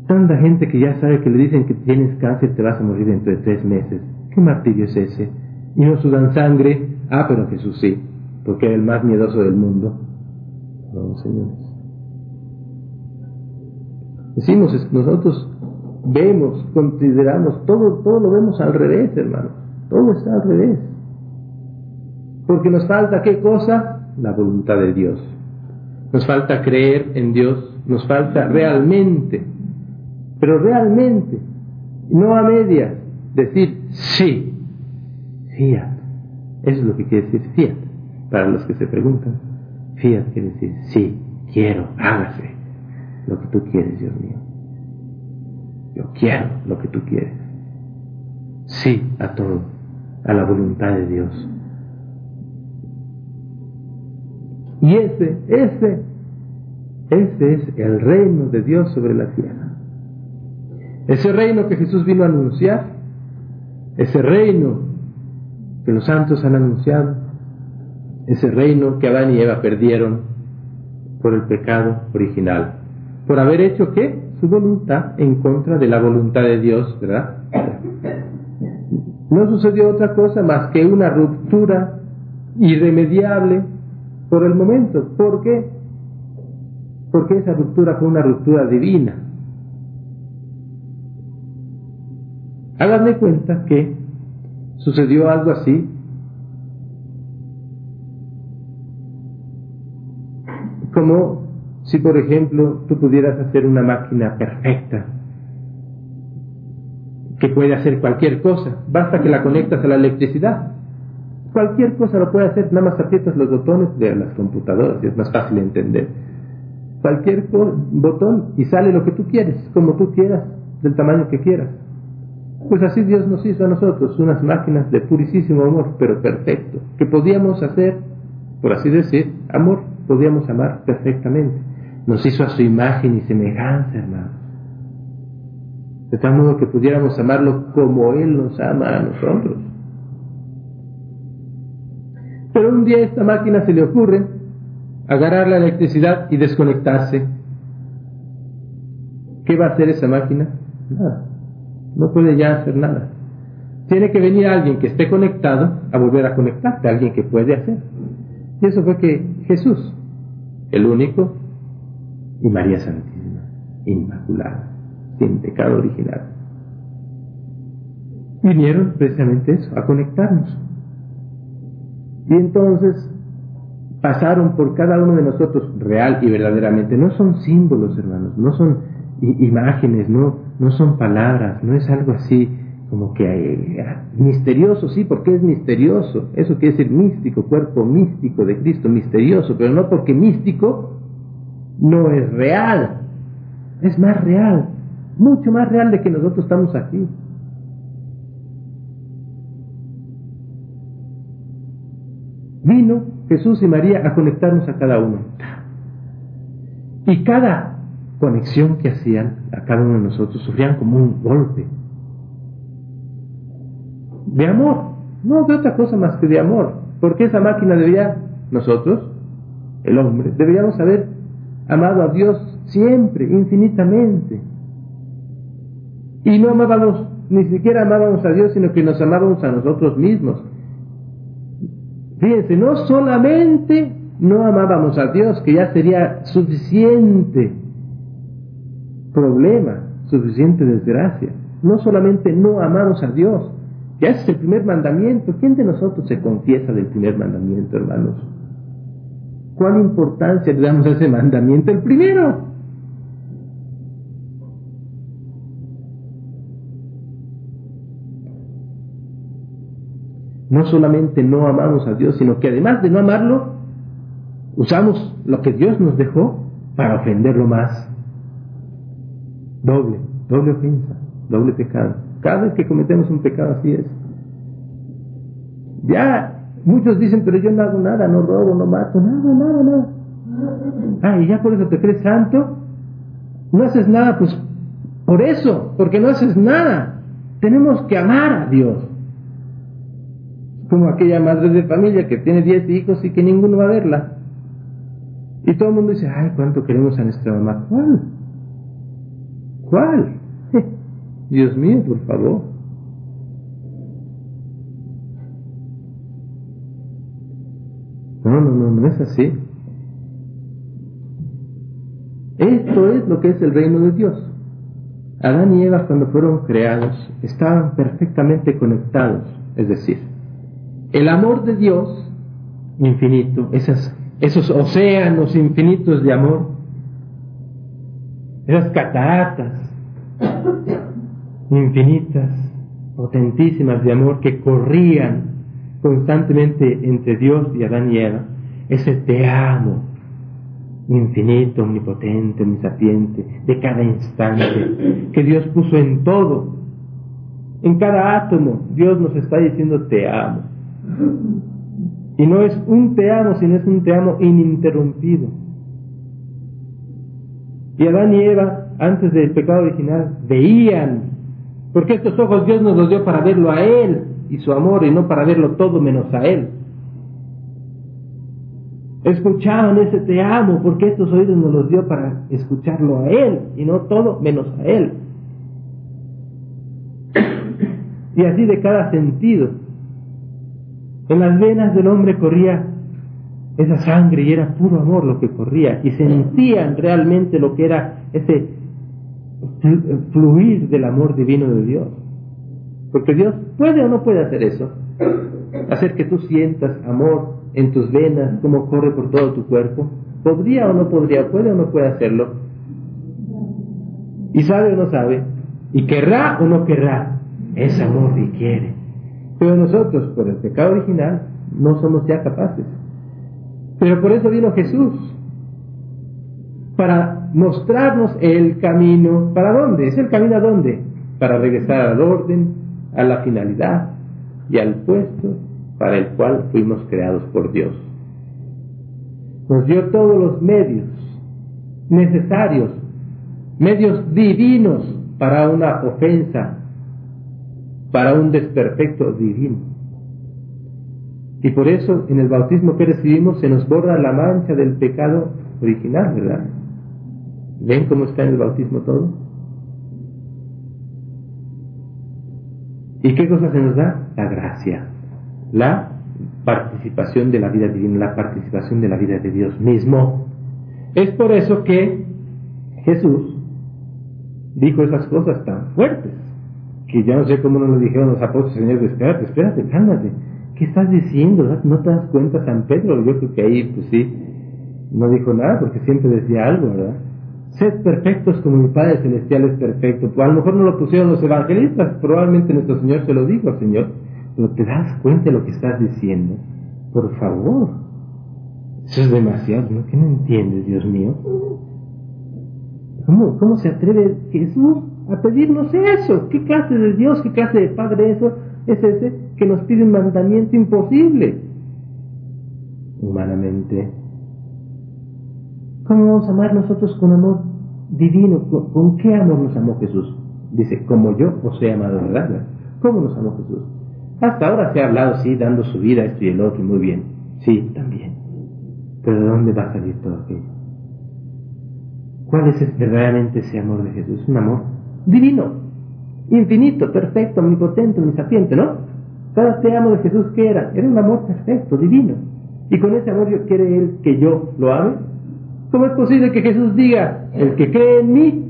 Tanta gente que ya sabe que le dicen que tienes cáncer, te vas a morir dentro de tres meses. ¿Qué martirio es ese? Y no sudan sangre. Ah, pero Jesús sí porque era el más miedoso del mundo. No, señores. Decimos, nosotros vemos, consideramos, todo, todo lo vemos al revés, hermano. Todo está al revés. Porque nos falta qué cosa? La voluntad de Dios. Nos falta creer en Dios, nos falta realmente pero realmente, no a medias, decir sí, fiat. Eso es lo que quiere decir fiat. Para los que se preguntan, fiat quiere decir sí, quiero, hágase lo que tú quieres, Dios mío. Yo quiero lo que tú quieres. Sí a todo, a la voluntad de Dios. Y ese, ese, ese es el reino de Dios sobre la tierra. Ese reino que Jesús vino a anunciar, ese reino que los santos han anunciado, ese reino que Adán y Eva perdieron por el pecado original, por haber hecho que su voluntad en contra de la voluntad de Dios, ¿verdad? No sucedió otra cosa más que una ruptura irremediable por el momento. ¿Por qué? Porque esa ruptura fue una ruptura divina. Háganme cuenta que sucedió algo así como si por ejemplo tú pudieras hacer una máquina perfecta que puede hacer cualquier cosa, basta que la conectas a la electricidad Cualquier cosa lo puede hacer, nada más aprietas los botones de las computadoras y es más fácil de entender. Cualquier botón y sale lo que tú quieres, como tú quieras, del tamaño que quieras. Pues así Dios nos hizo a nosotros unas máquinas de purísimo amor, pero perfecto, que podíamos hacer, por así decir, amor, podíamos amar perfectamente. Nos hizo a su imagen y semejanza, hermanos. De tal modo que pudiéramos amarlo como Él nos ama a nosotros. Pero un día a esta máquina se le ocurre agarrar la electricidad y desconectarse. ¿Qué va a hacer esa máquina? Nada. No puede ya hacer nada. Tiene que venir alguien que esté conectado a volver a conectarse, alguien que puede hacer. Y eso fue que Jesús, el único, y María Santísima, Inmaculada, sin pecado original, vinieron precisamente eso, a conectarnos. Y entonces pasaron por cada uno de nosotros real y verdaderamente. No son símbolos, hermanos, no son imágenes, no, no son palabras, no es algo así como que eh, misterioso, sí, porque es misterioso. Eso quiere decir místico, cuerpo místico de Cristo, misterioso, pero no porque místico no es real. Es más real, mucho más real de que nosotros estamos aquí. Vino Jesús y María a conectarnos a cada uno. Y cada conexión que hacían a cada uno de nosotros sufrían como un golpe. De amor, no de otra cosa más que de amor. Porque esa máquina debía, nosotros, el hombre, deberíamos haber amado a Dios siempre, infinitamente. Y no amábamos, ni siquiera amábamos a Dios, sino que nos amábamos a nosotros mismos. Fíjense, no solamente no amábamos a Dios, que ya sería suficiente problema, suficiente desgracia. No solamente no amamos a Dios, ya ese es el primer mandamiento. ¿Quién de nosotros se confiesa del primer mandamiento, hermanos? ¿Cuál importancia le damos a ese mandamiento? El primero. no solamente no amamos a Dios, sino que además de no amarlo, usamos lo que Dios nos dejó para ofenderlo más. Doble, doble ofensa, doble pecado. Cada vez que cometemos un pecado así es. Ya, muchos dicen, pero yo no hago nada, no robo, no mato, nada, nada, nada. Ah, y ya por eso te crees santo. No haces nada, pues por eso, porque no haces nada. Tenemos que amar a Dios como aquella madre de familia que tiene 10 hijos y que ninguno va a verla. Y todo el mundo dice, ay, cuánto queremos a nuestra mamá. ¿Cuál? ¿Cuál? Dios mío, por favor. No, no, no, no es así. Esto es lo que es el reino de Dios. Adán y Eva cuando fueron creados estaban perfectamente conectados, es decir, el amor de Dios infinito, esas, esos océanos infinitos de amor, esas cataratas infinitas, potentísimas de amor que corrían constantemente entre Dios y Adán y Eva, ese te amo, infinito, omnipotente, omnisapiente, de cada instante, que Dios puso en todo, en cada átomo, Dios nos está diciendo te amo. Y no es un te amo, sino es un te amo ininterrumpido. Y Adán y Eva, antes del pecado original, veían, porque estos ojos Dios nos los dio para verlo a Él y su amor, y no para verlo todo menos a Él. Escuchaban ese te amo, porque estos oídos nos los dio para escucharlo a Él, y no todo menos a Él. Y así de cada sentido. En las venas del hombre corría esa sangre y era puro amor lo que corría y sentían realmente lo que era ese fluir del amor divino de Dios. Porque Dios puede o no puede hacer eso, hacer que tú sientas amor en tus venas, como corre por todo tu cuerpo. ¿Podría o no podría? ¿Puede o no puede hacerlo? ¿Y sabe o no sabe? ¿Y querrá o no querrá? Es amor y quiere. Pero nosotros, por el pecado original, no somos ya capaces. Pero por eso vino Jesús, para mostrarnos el camino. ¿Para dónde? ¿Es el camino a dónde? Para regresar al orden, a la finalidad y al puesto para el cual fuimos creados por Dios. Nos dio todos los medios necesarios, medios divinos para una ofensa, para un desperfecto divino. Y por eso en el bautismo que recibimos se nos borra la mancha del pecado original, ¿verdad? ¿Ven cómo está en el bautismo todo? ¿Y qué cosa se nos da? La gracia, la participación de la vida divina, la participación de la vida de Dios mismo. Es por eso que Jesús dijo esas cosas tan fuertes, que ya no sé cómo no lo dijeron los apóstoles, Señor, espérate, espérate, cálmate ¿qué estás diciendo? ¿No te das cuenta San Pedro? Yo creo que ahí, pues sí, no dijo nada porque siempre decía algo, ¿verdad? Sed perfectos como mi Padre Celestial es perfecto. Pues a lo mejor no lo pusieron los evangelistas, probablemente nuestro Señor se lo dijo, Señor. Pero te das cuenta de lo que estás diciendo. Por favor. Eso es demasiado, ¿no? ¿Qué no entiendes, Dios mío? ¿Cómo, ¿Cómo se atreve Jesús a pedirnos eso? ¿Qué clase de Dios, qué clase de Padre eso es ese que nos pide un mandamiento imposible. Humanamente, ¿cómo vamos a amar nosotros con amor divino? ¿Con, qué amor nos amó Jesús? Dice, como yo os he amado, ¿verdad? ¿Cómo nos amó Jesús? Hasta ahora se ha hablado, sí, dando su vida, esto y el otro, muy bien. Sí, también. Pero ¿de dónde va a salir todo aquello? ¿Cuál es verdaderamente ese amor de Jesús? Un amor divino, infinito, perfecto, omnipotente, omnisapiente, ¿no? Cada te amo de Jesús, ¿qué era? Era un amor perfecto, divino. Y con ese amor quiere Él que yo lo ame. ¿Cómo es posible que Jesús diga, el que cree en mí,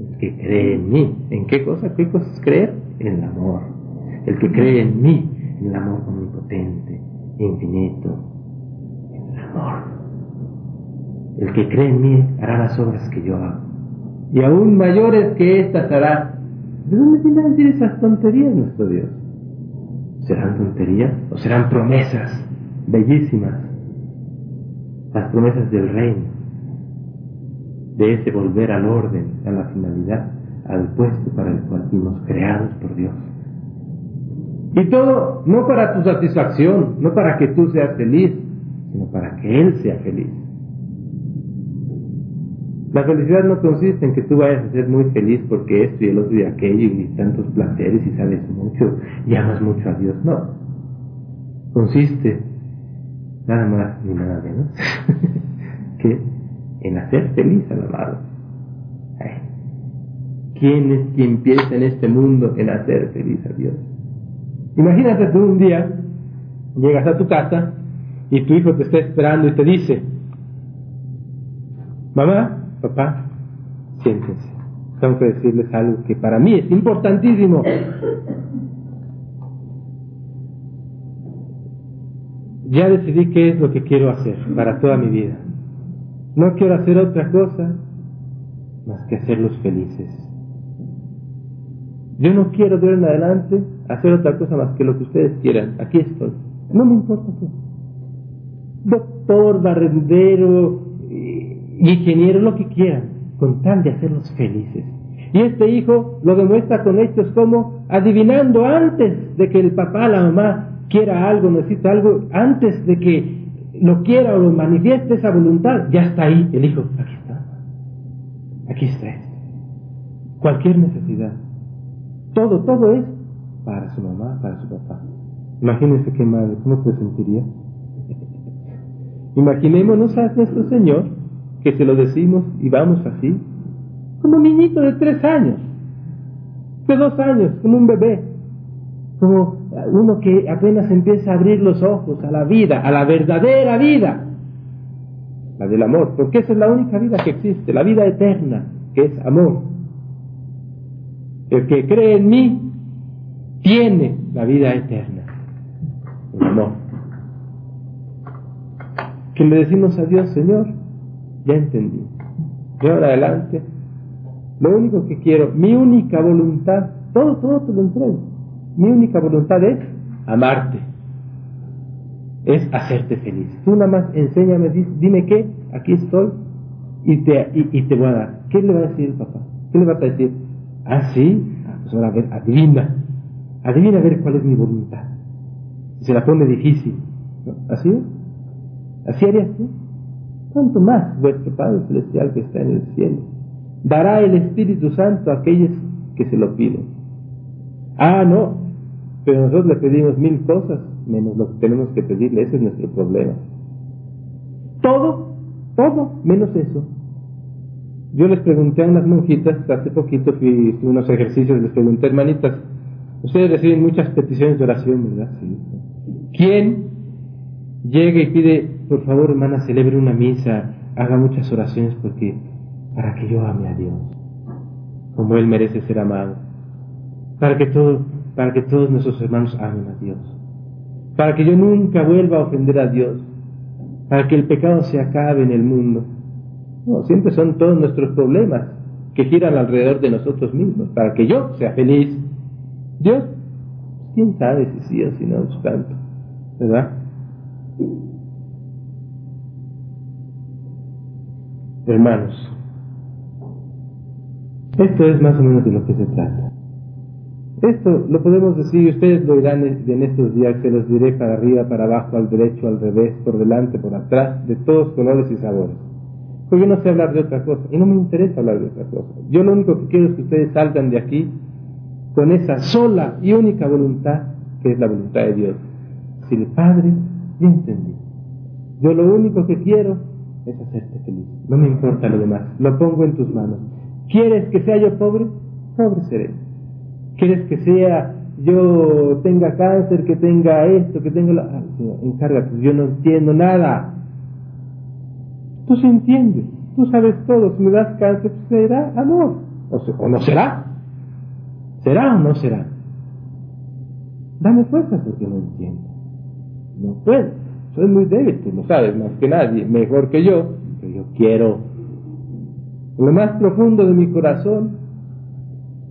el que cree en mí, ¿en qué cosa? ¿Qué cosa es creer? En el amor. El que cree en mí, en el amor omnipotente, infinito, en el amor. El que cree en mí hará las obras que yo hago. Y aún mayores que éstas hará ¿De dónde viene a decir esas tonterías nuestro Dios? ¿Serán tonterías o serán promesas bellísimas? Las promesas del reino, de ese volver al orden, a la finalidad, al puesto para el cual fuimos creados por Dios. Y todo no para tu satisfacción, no para que tú seas feliz, sino para que Él sea feliz. La felicidad no consiste en que tú vayas a ser muy feliz porque esto y el otro y aquello y tantos placeres y sabes mucho y amas mucho a Dios. No. Consiste nada más ni nada menos que en hacer feliz al amado. ¿Quién es quien piensa en este mundo en hacer feliz a Dios? Imagínate tú un día llegas a tu casa y tu hijo te está esperando y te dice, mamá, papá, siéntense. Tengo que decirles algo que para mí es importantísimo. Ya decidí qué es lo que quiero hacer para toda mi vida. No quiero hacer otra cosa más que hacerlos felices. Yo no quiero de en adelante hacer otra cosa más que lo que ustedes quieran. Aquí estoy. No me importa qué. Doctor, barrendero, ingeniero, lo que quieran, con tal de hacerlos felices. Y este hijo lo demuestra con hechos como adivinando antes de que el papá, la mamá quiera algo, necesita algo, antes de que lo quiera o lo manifieste esa voluntad, ya está ahí el hijo. Aquí está. Aquí está. Cualquier necesidad. Todo, todo es para su mamá, para su papá. Imagínense qué madre, ¿cómo se sentiría? Imaginémonos a nuestro Señor que se lo decimos y vamos así, como un niñito de tres años, de dos años, como un bebé, como uno que apenas empieza a abrir los ojos a la vida, a la verdadera vida, la del amor, porque esa es la única vida que existe, la vida eterna, que es amor. El que cree en mí tiene la vida eterna, el amor. Que le decimos a Dios, Señor, ya entendí. De ahora adelante, lo único que quiero, mi única voluntad, todo, todo te lo entrego. Mi única voluntad es amarte, es hacerte feliz. Tú nada más enséñame, dime qué, aquí estoy y te, y, te voy a dar. ¿Qué le va a decir el papá? ¿Qué le vas a decir? Ah, sí, ah, pues a ver, adivina, adivina a ver cuál es mi voluntad. Se la pone difícil. ¿Así? ¿Así harías tú? ¿Cuánto más vuestro Padre Celestial que está en el cielo dará el Espíritu Santo a aquellos que se lo piden. Ah, no, pero nosotros le pedimos mil cosas, menos lo que tenemos que pedirle, ese es nuestro problema. Todo, todo, menos eso. Yo les pregunté a unas monjitas, hace poquito fui unos ejercicios, les pregunté, hermanitas, ustedes reciben muchas peticiones de oración, ¿verdad? Sí. ¿Quién llega y pide, por favor, hermana, celebre una misa, haga muchas oraciones porque para que yo ame a Dios, como Él merece ser amado, para que, todo, para que todos nuestros hermanos amen a Dios, para que yo nunca vuelva a ofender a Dios, para que el pecado se acabe en el mundo. No, siempre son todos nuestros problemas que giran alrededor de nosotros mismos, para que yo sea feliz. Dios, quién sabe si sí o si no, tanto, ¿verdad? Hermanos, esto es más o menos de lo que se trata. Esto lo podemos decir, ustedes lo dirán en estos días, se los diré para arriba, para abajo, al derecho, al revés, por delante, por atrás, de todos colores y sabores. Porque yo no sé hablar de otra cosa y no me interesa hablar de otra cosa. Yo lo único que quiero es que ustedes salgan de aquí con esa sola y única voluntad que es la voluntad de Dios. Si el Padre ya entendí. Yo lo único que quiero es hacerte feliz. No me importa lo demás. Lo pongo en tus manos. ¿Quieres que sea yo pobre? Pobre seré. ¿Quieres que sea yo tenga cáncer, que tenga esto, que tenga la... Ah, encárgate, yo no entiendo nada. Tú sí entiendes, tú sabes todo. Si me das cáncer, pues será amor. O, o no será. ¿Será o no será? Dame fuerzas porque no entiendo. No puedo. Soy muy débil, tú lo sabes más que nadie, mejor que yo, pero yo quiero. En lo más profundo de mi corazón,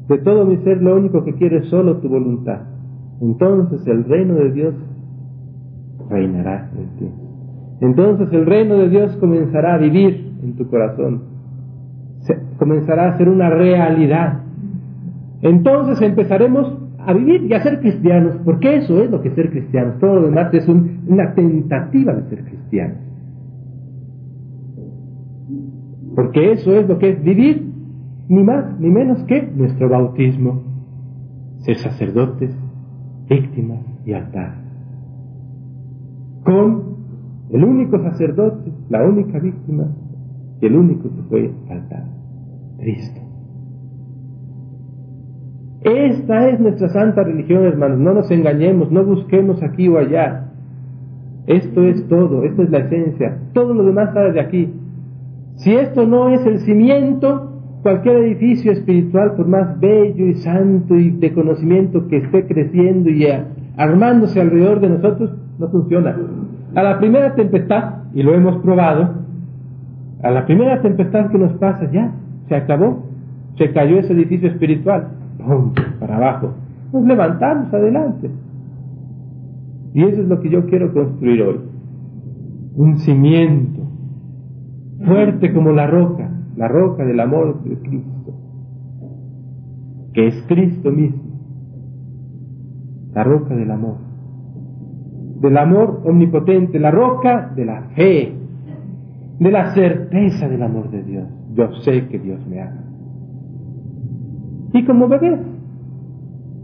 de todo mi ser, lo único que quiero es solo tu voluntad. Entonces el reino de Dios reinará en ti. Entonces el reino de Dios comenzará a vivir en tu corazón. comenzará a ser una realidad. Entonces empezaremos a vivir y a ser cristianos, porque eso es lo que es ser cristianos. Todo lo demás es una tentativa de ser cristianos. Porque eso es lo que es vivir, ni más ni menos que nuestro bautismo. Ser sacerdotes, víctimas y altar. Con el único sacerdote, la única víctima y el único que fue altar, Cristo. Esta es nuestra santa religión, hermanos. No nos engañemos, no busquemos aquí o allá. Esto es todo, esto es la esencia. Todo lo demás sale de aquí. Si esto no es el cimiento, cualquier edificio espiritual, por más bello y santo y de conocimiento que esté creciendo y armándose alrededor de nosotros, no funciona. A la primera tempestad, y lo hemos probado, a la primera tempestad que nos pasa, ya, se acabó, se cayó ese edificio espiritual. Para abajo. Nos levantamos adelante. Y eso es lo que yo quiero construir hoy. Un cimiento fuerte como la roca, la roca del amor de Cristo, que es Cristo mismo, la roca del amor, del amor omnipotente, la roca de la fe, de la certeza del amor de Dios. Yo sé que Dios me ama. Y como bebés,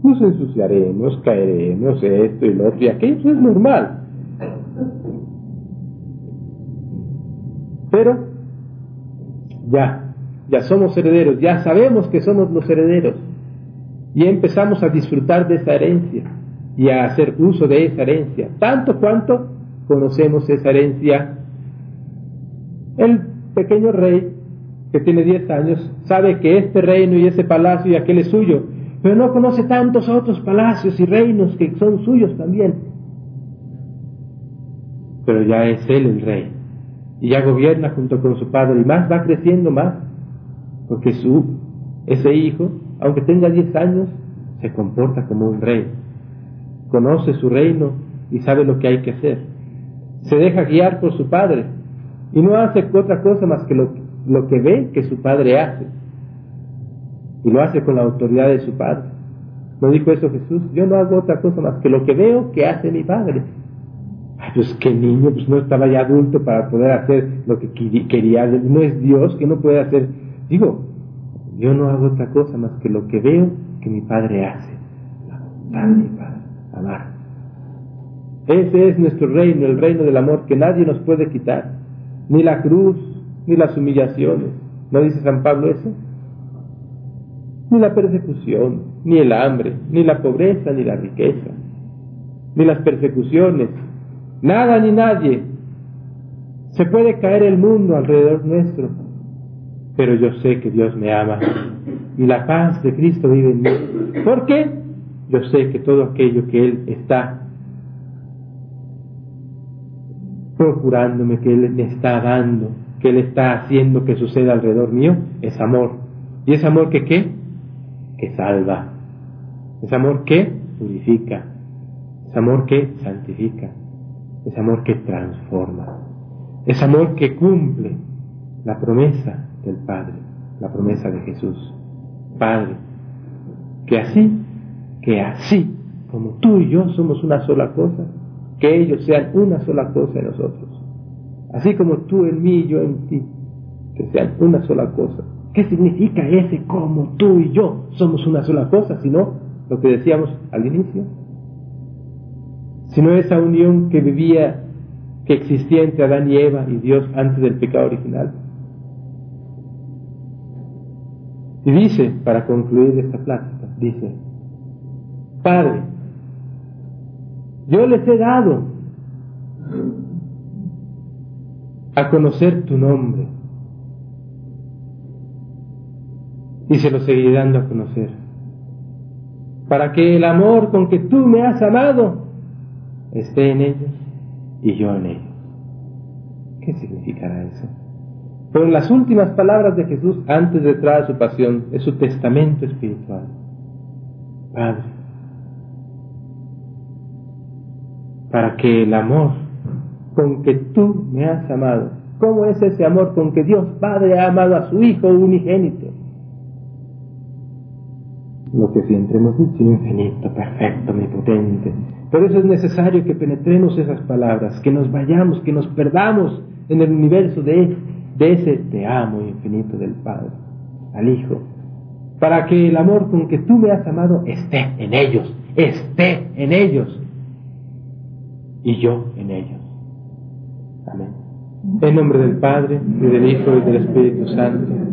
nos ensuciaremos, caeremos, esto y lo otro y aquello, es normal. Pero ya, ya somos herederos, ya sabemos que somos los herederos y empezamos a disfrutar de esa herencia y a hacer uso de esa herencia, tanto cuanto conocemos esa herencia. El pequeño rey que tiene 10 años sabe que este reino y ese palacio y aquel es suyo, pero no conoce tantos otros palacios y reinos que son suyos también. Pero ya es él el rey y ya gobierna junto con su padre y más va creciendo más, porque su, ese hijo, aunque tenga 10 años, se comporta como un rey, conoce su reino y sabe lo que hay que hacer, se deja guiar por su padre y no hace otra cosa más que lo, lo que ve que su padre hace y lo hace con la autoridad de su padre. ¿No dijo eso Jesús? Yo no hago otra cosa más que lo que veo que hace mi padre pues qué niño, pues no estaba ya adulto para poder hacer lo que quería, no es Dios que no puede hacer. Digo, yo no hago otra cosa más que lo que veo que mi padre hace. mi padre, amar. Ese es nuestro reino, el reino del amor que nadie nos puede quitar, ni la cruz, ni las humillaciones. ¿No dice San Pablo eso? Ni la persecución, ni el hambre, ni la pobreza, ni la riqueza, ni las persecuciones, Nada ni nadie. Se puede caer el mundo alrededor nuestro, pero yo sé que Dios me ama y la paz de Cristo vive en mí. ¿Por qué? Yo sé que todo aquello que Él está procurándome, que Él me está dando, que Él está haciendo que suceda alrededor mío, es amor. ¿Y es amor que qué? Que salva. Es amor que purifica. Es amor que santifica es amor que transforma, es amor que cumple la promesa del Padre, la promesa de Jesús. Padre, que así, que así como tú y yo somos una sola cosa, que ellos sean una sola cosa en nosotros. Así como tú en mí y yo en ti, que sean una sola cosa. ¿Qué significa ese como tú y yo somos una sola cosa? Sino lo que decíamos al inicio, sino esa unión que vivía, que existía entre Adán y Eva y Dios antes del pecado original. Y dice, para concluir esta plática, dice, Padre, yo les he dado a conocer tu nombre y se lo seguiré dando a conocer, para que el amor con que tú me has amado esté en ellos y yo en ellos. ¿Qué significará eso? Fueron las últimas palabras de Jesús antes de entrar a su pasión, es su testamento espiritual. Padre, para que el amor con que tú me has amado, ¿cómo es ese amor con que Dios Padre ha amado a su Hijo unigénito? Lo que siempre hemos dicho, infinito, perfecto, omnipotente, por eso es necesario que penetremos esas palabras, que nos vayamos, que nos perdamos en el universo de, de ese te amo infinito del Padre, al Hijo, para que el amor con que tú me has amado esté en ellos, esté en ellos y yo en ellos. En nombre del Padre, y del Hijo, y del Espíritu Santo.